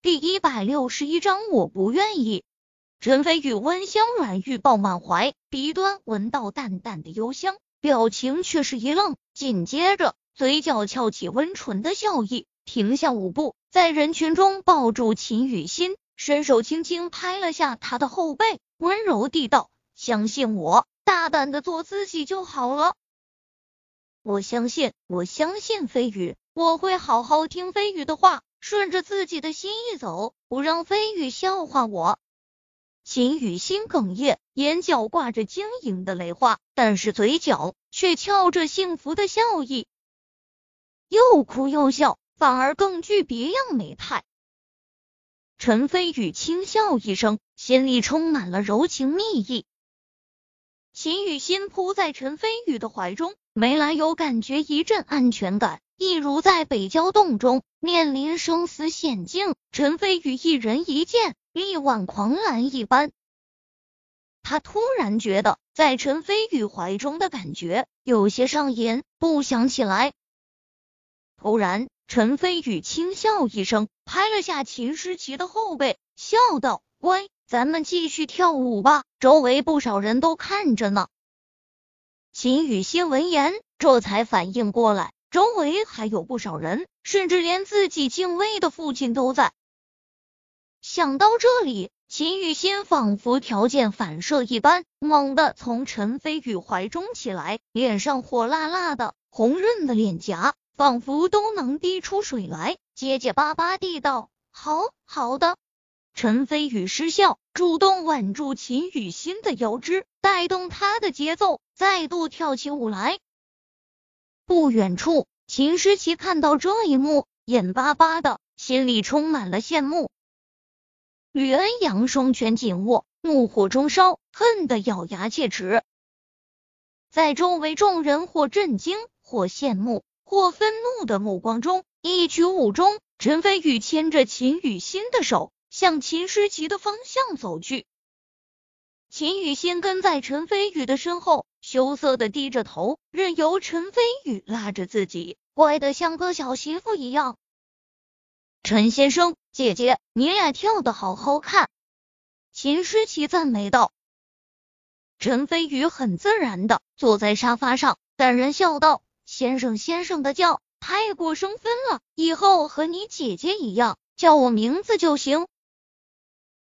第一百六十一章，我不愿意。陈飞宇温香软玉抱满怀，鼻端闻到淡淡的幽香，表情却是一愣，紧接着嘴角翘起温纯的笑意，停下舞步，在人群中抱住秦雨欣，伸手轻轻拍了下他的后背，温柔地道：“相信我，大胆的做自己就好了。我相信，我相信飞宇，我会好好听飞宇的话。”顺着自己的心意走，不让飞宇笑话我。秦雨欣哽咽，眼角挂着晶莹的泪花，但是嘴角却翘着幸福的笑意，又哭又笑，反而更具别样美态。陈飞宇轻笑一声，心里充满了柔情蜜意。秦雨欣扑在陈飞宇的怀中，没来由感觉一阵安全感。一如在北郊洞中面临生死险境，陈飞宇一人一剑，力挽狂澜一般。他突然觉得在陈飞宇怀中的感觉有些上瘾，不想起来。突然，陈飞宇轻笑一声，拍了下秦诗琪的后背，笑道：“乖，咱们继续跳舞吧，周围不少人都看着呢。”秦雨欣闻言，这才反应过来。周围还有不少人，甚至连自己敬畏的父亲都在。想到这里，秦雨欣仿佛条件反射一般，猛地从陈飞宇怀中起来，脸上火辣辣的、红润的脸颊仿佛都能滴出水来，结结巴巴地道：“好好的。”陈飞宇失笑，主动挽住秦雨欣的腰肢，带动他的节奏，再度跳起舞来。不远处，秦诗琪看到这一幕，眼巴巴的，心里充满了羡慕。吕恩阳双拳紧握，怒火中烧，恨得咬牙切齿。在周围众人或震惊、或羡慕、或愤怒的目光中，一曲舞中，陈飞宇牵着秦雨欣的手，向秦诗琪的方向走去。秦雨欣跟在陈飞宇的身后。羞涩的低着头，任由陈飞宇拉着自己，乖的像个小媳妇一样。陈先生，姐姐，你俩跳的好好看。秦诗琪赞美道。陈飞宇很自然的坐在沙发上，淡然笑道：“先生，先生的叫太过生分了，以后和你姐姐一样，叫我名字就行。”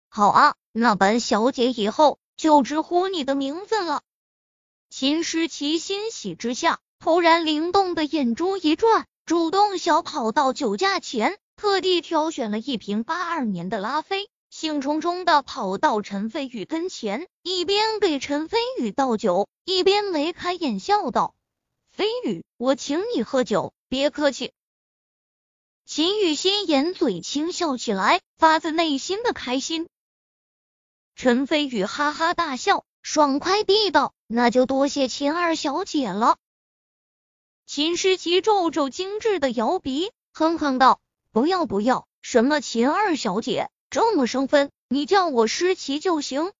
好啊，那本小姐以后就直呼你的名字了。秦诗琪欣喜之下，突然灵动的眼珠一转，主动小跑到酒架前，特地挑选了一瓶八二年的拉菲，兴冲冲的跑到陈飞宇跟前，一边给陈飞宇倒酒，一边眉开眼笑道：“飞宇，我请你喝酒，别客气。”秦雨欣掩嘴轻笑起来，发自内心的开心。陈飞宇哈哈大笑。爽快地道：“那就多谢秦二小姐了。”秦诗琪皱皱精致的摇鼻，哼哼道：“不要不要，什么秦二小姐，这么生分，你叫我诗琪就行。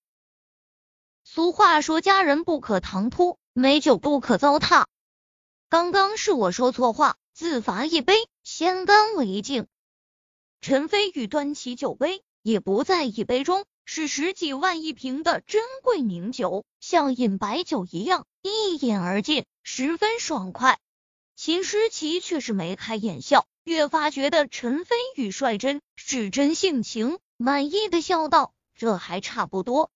俗话说，家人不可唐突，美酒不可糟蹋。刚刚是我说错话，自罚一杯，先干为敬。”陈飞宇端起酒杯，也不在一杯中。是十几万一瓶的珍贵名酒，像饮白酒一样一饮而尽，十分爽快。秦诗琪却是眉开眼笑，越发觉得陈飞宇率真是真性情，满意的笑道：“这还差不多。”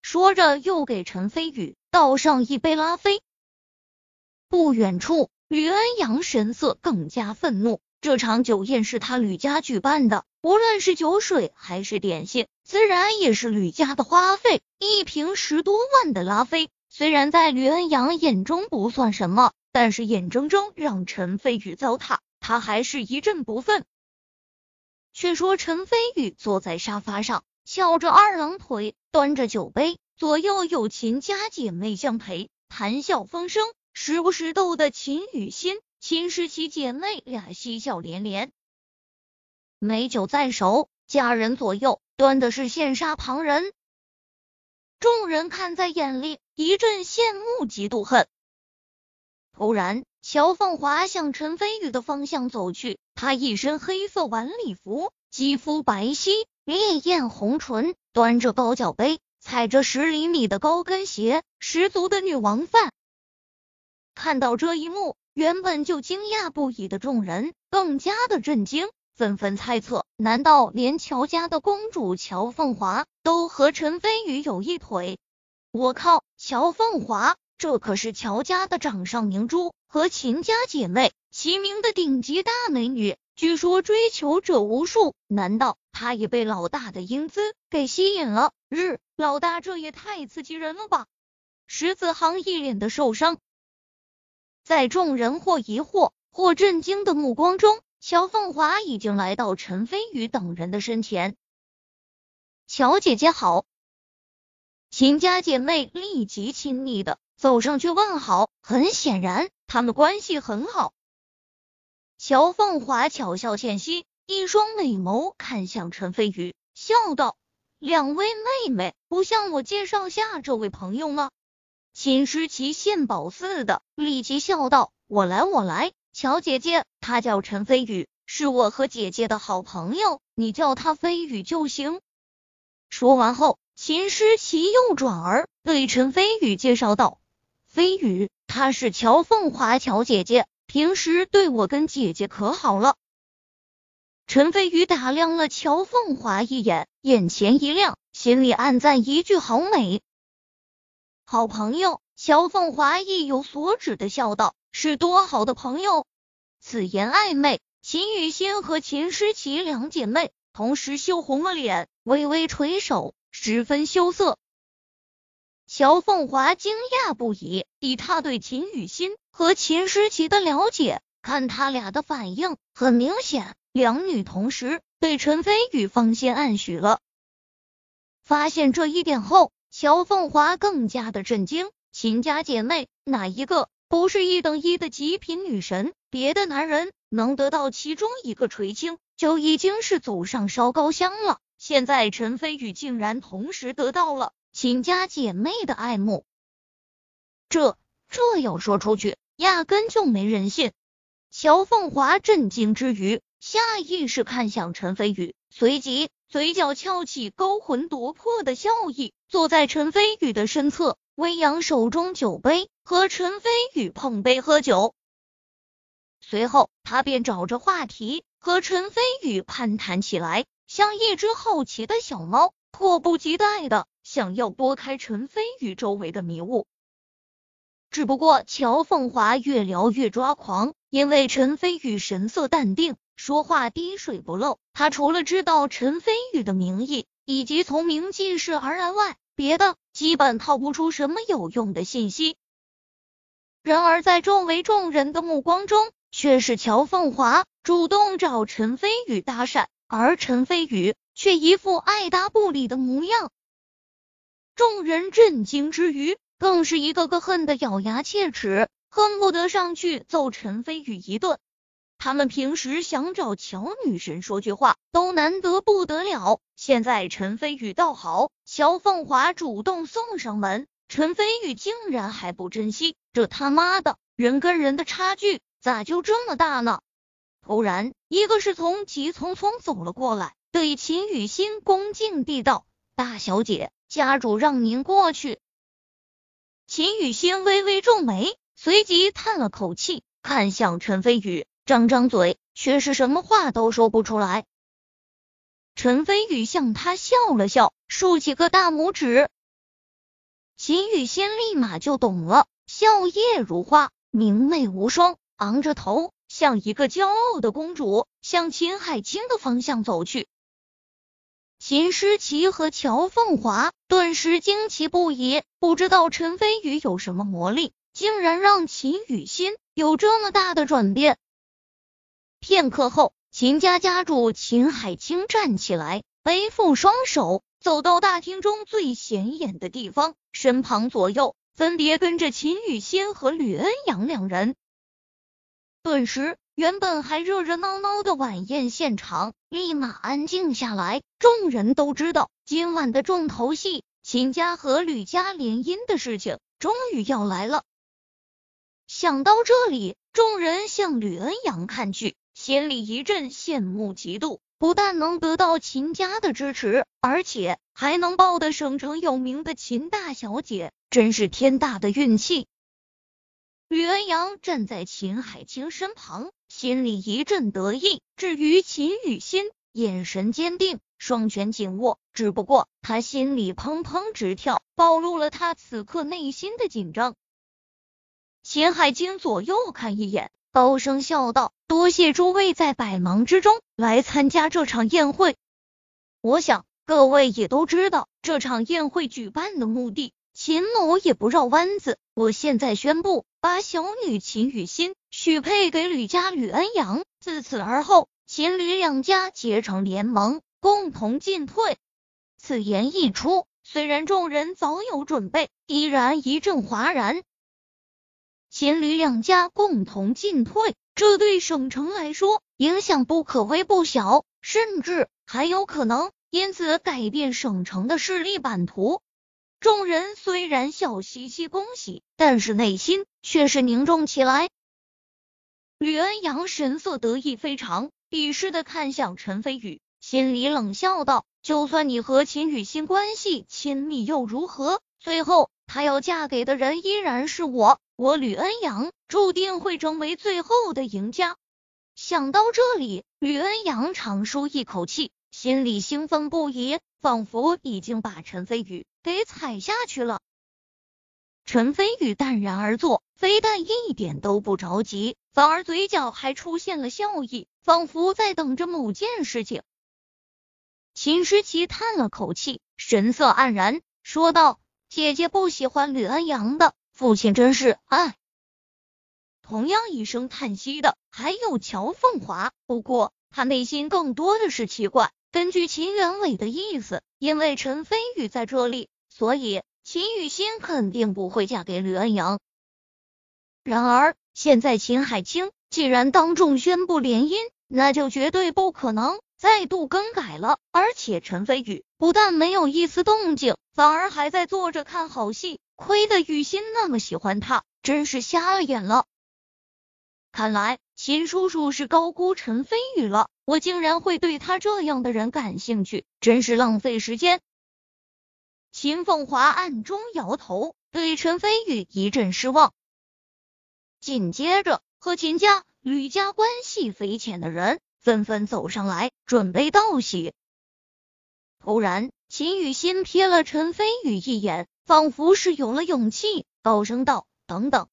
说着又给陈飞宇倒上一杯拉菲。不远处，吕恩阳神色更加愤怒。这场酒宴是他吕家举办的，无论是酒水还是点心，自然也是吕家的花费。一瓶十多万的拉菲，虽然在吕恩阳眼中不算什么，但是眼睁睁让陈飞宇糟蹋，他还是一阵不忿。却说陈飞宇坐在沙发上，翘着二郎腿，端着酒杯，左右有秦家姐妹相陪，谈笑风生，时不时逗得秦雨欣。秦诗琪姐妹俩嬉笑连连，美酒在手，佳人左右，端的是羡煞旁人。众人看在眼里，一阵羡慕嫉妒恨。突然，乔凤华向陈飞宇的方向走去，她一身黑色晚礼服，肌肤白皙，烈焰红唇，端着高脚杯，踩着十厘米的高跟鞋，十足的女王范。看到这一幕，原本就惊讶不已的众人更加的震惊，纷纷猜测：难道连乔家的公主乔凤华都和陈飞宇有一腿？我靠，乔凤华，这可是乔家的掌上明珠，和秦家姐妹齐名的顶级大美女，据说追求者无数。难道她也被老大的英姿给吸引了？日，老大这也太刺激人了吧！石子航一脸的受伤。在众人或疑惑或震惊的目光中，乔凤华已经来到陈飞宇等人的身前。乔姐姐好！秦家姐妹立即亲昵的走上去问好，很显然他们关系很好。乔凤华巧笑倩兮，一双美眸看向陈飞宇，笑道：“两位妹妹，不向我介绍下这位朋友吗？”秦诗琪献宝似的，立即笑道：“我来，我来。乔姐姐，他叫陈飞宇，是我和姐姐的好朋友，你叫他飞宇就行。”说完后，秦诗琪又转而对陈飞宇介绍道：“飞宇，她是乔凤华，乔姐姐，平时对我跟姐姐可好了。”陈飞宇打量了乔凤华一眼，眼前一亮，心里暗赞一句：“好美。”好朋友，乔凤华意有所指的笑道：“是多好的朋友！”此言暧昧，秦雨欣和秦诗琪两姐妹同时羞红了脸，微微垂首，十分羞涩。乔凤华惊讶不已，以他对秦雨欣和秦诗琪的了解，看他俩的反应，很明显，两女同时对陈飞宇芳心暗许了。发现这一点后。乔凤华更加的震惊，秦家姐妹哪一个不是一等一的极品女神？别的男人能得到其中一个垂青，就已经是祖上烧高香了。现在陈飞宇竟然同时得到了秦家姐妹的爱慕，这这要说出去，压根就没人信。乔凤华震惊之余，下意识看向陈飞宇，随即。嘴角翘起勾魂夺魄的笑意，坐在陈飞宇的身侧，微扬手中酒杯，和陈飞宇碰杯喝酒。随后，他便找着话题和陈飞宇攀谈起来，像一只好奇的小猫，迫不及待的想要拨开陈飞宇周围的迷雾。只不过，乔凤华越聊越抓狂，因为陈飞宇神色淡定。说话滴水不漏，他除了知道陈飞宇的名义以及从名记事而来外，别的基本套不出什么有用的信息。然而在周围众人的目光中，却是乔凤华主动找陈飞宇搭讪，而陈飞宇却一副爱答不理的模样。众人震惊之余，更是一个个恨得咬牙切齿，恨不得上去揍陈飞宇一顿。他们平时想找乔女神说句话都难得不得了，现在陈飞宇倒好，乔凤华主动送上门，陈飞宇竟然还不珍惜，这他妈的人跟人的差距咋就这么大呢？突然，一个侍从急匆匆走了过来，对秦雨欣恭敬地道：“大小姐，家主让您过去。”秦雨欣微微皱眉，随即叹了口气，看向陈飞宇。张张嘴，却是什么话都说不出来。陈飞宇向他笑了笑，竖起个大拇指。秦雨欣立马就懂了，笑靥如花，明媚无双，昂着头，像一个骄傲的公主，向秦海清的方向走去。秦诗琪和乔凤华顿时惊奇不已，不知道陈飞宇有什么魔力，竟然让秦雨欣有这么大的转变。片刻后，秦家家主秦海清站起来，背负双手，走到大厅中最显眼的地方，身旁左右分别跟着秦雨欣和吕恩阳两人。顿时，原本还热热闹闹的晚宴现场立马安静下来。众人都知道，今晚的重头戏——秦家和吕家联姻的事情，终于要来了。想到这里，众人向吕恩阳看去。心里一阵羡慕嫉妒，不但能得到秦家的支持，而且还能抱得省城有名的秦大小姐，真是天大的运气。吕恩阳站在秦海清身旁，心里一阵得意。至于秦雨欣，眼神坚定，双拳紧握。只不过他心里砰砰直跳，暴露了他此刻内心的紧张。秦海清左右看一眼，高声笑道：“多谢诸位在百忙之中来参加这场宴会。我想各位也都知道这场宴会举办的目的。”秦某也不绕弯子，我现在宣布，把小女秦雨欣许配给吕家吕恩阳。自此而后，秦吕两家结成联盟，共同进退。此言一出，虽然众人早有准备，依然一阵哗然。秦吕两家共同进退，这对省城来说影响不可谓不小，甚至还有可能因此改变省城的势力版图。众人虽然笑嘻嘻恭喜，但是内心却是凝重起来。吕恩阳神色得意非常，鄙视的看向陈飞宇，心里冷笑道：“就算你和秦雨欣关系亲密又如何？最后她要嫁给的人依然是我，我吕恩阳注定会成为最后的赢家。”想到这里，吕恩阳长舒一口气。心里兴奋不已，仿佛已经把陈飞宇给踩下去了。陈飞宇淡然而坐，非但一点都不着急，反而嘴角还出现了笑意，仿佛在等着某件事情。秦诗琪叹了口气，神色黯然，说道：“姐姐不喜欢吕安阳的，父亲真是唉。”同样一声叹息的还有乔凤华，不过他内心更多的是奇怪。根据秦元伟的意思，因为陈飞宇在这里，所以秦雨欣肯定不会嫁给吕安阳。然而现在秦海清既然当众宣布联姻，那就绝对不可能再度更改了。而且陈飞宇不但没有一丝动静，反而还在坐着看好戏。亏得雨欣那么喜欢他，真是瞎了眼了。看来秦叔叔是高估陈飞宇了，我竟然会对他这样的人感兴趣，真是浪费时间。秦凤华暗中摇头，对陈飞宇一阵失望。紧接着，和秦家、吕家关系匪浅的人纷纷走上来，准备道喜。突然，秦雨欣瞥了陈飞宇一眼，仿佛是有了勇气，高声道：“等等。”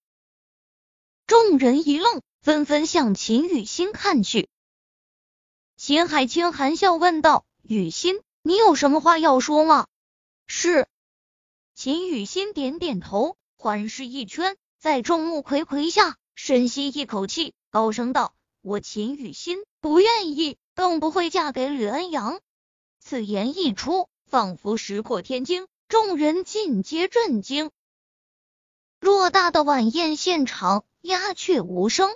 众人一愣。纷纷向秦雨欣看去。秦海清含笑问道：“雨欣，你有什么话要说吗？”是。秦雨欣点点头，环视一圈，在众目睽睽下深吸一口气，高声道：“我秦雨欣不愿意，更不会嫁给吕恩阳。”此言一出，仿佛石破天惊，众人尽皆震惊。偌大的晚宴现场，鸦雀无声。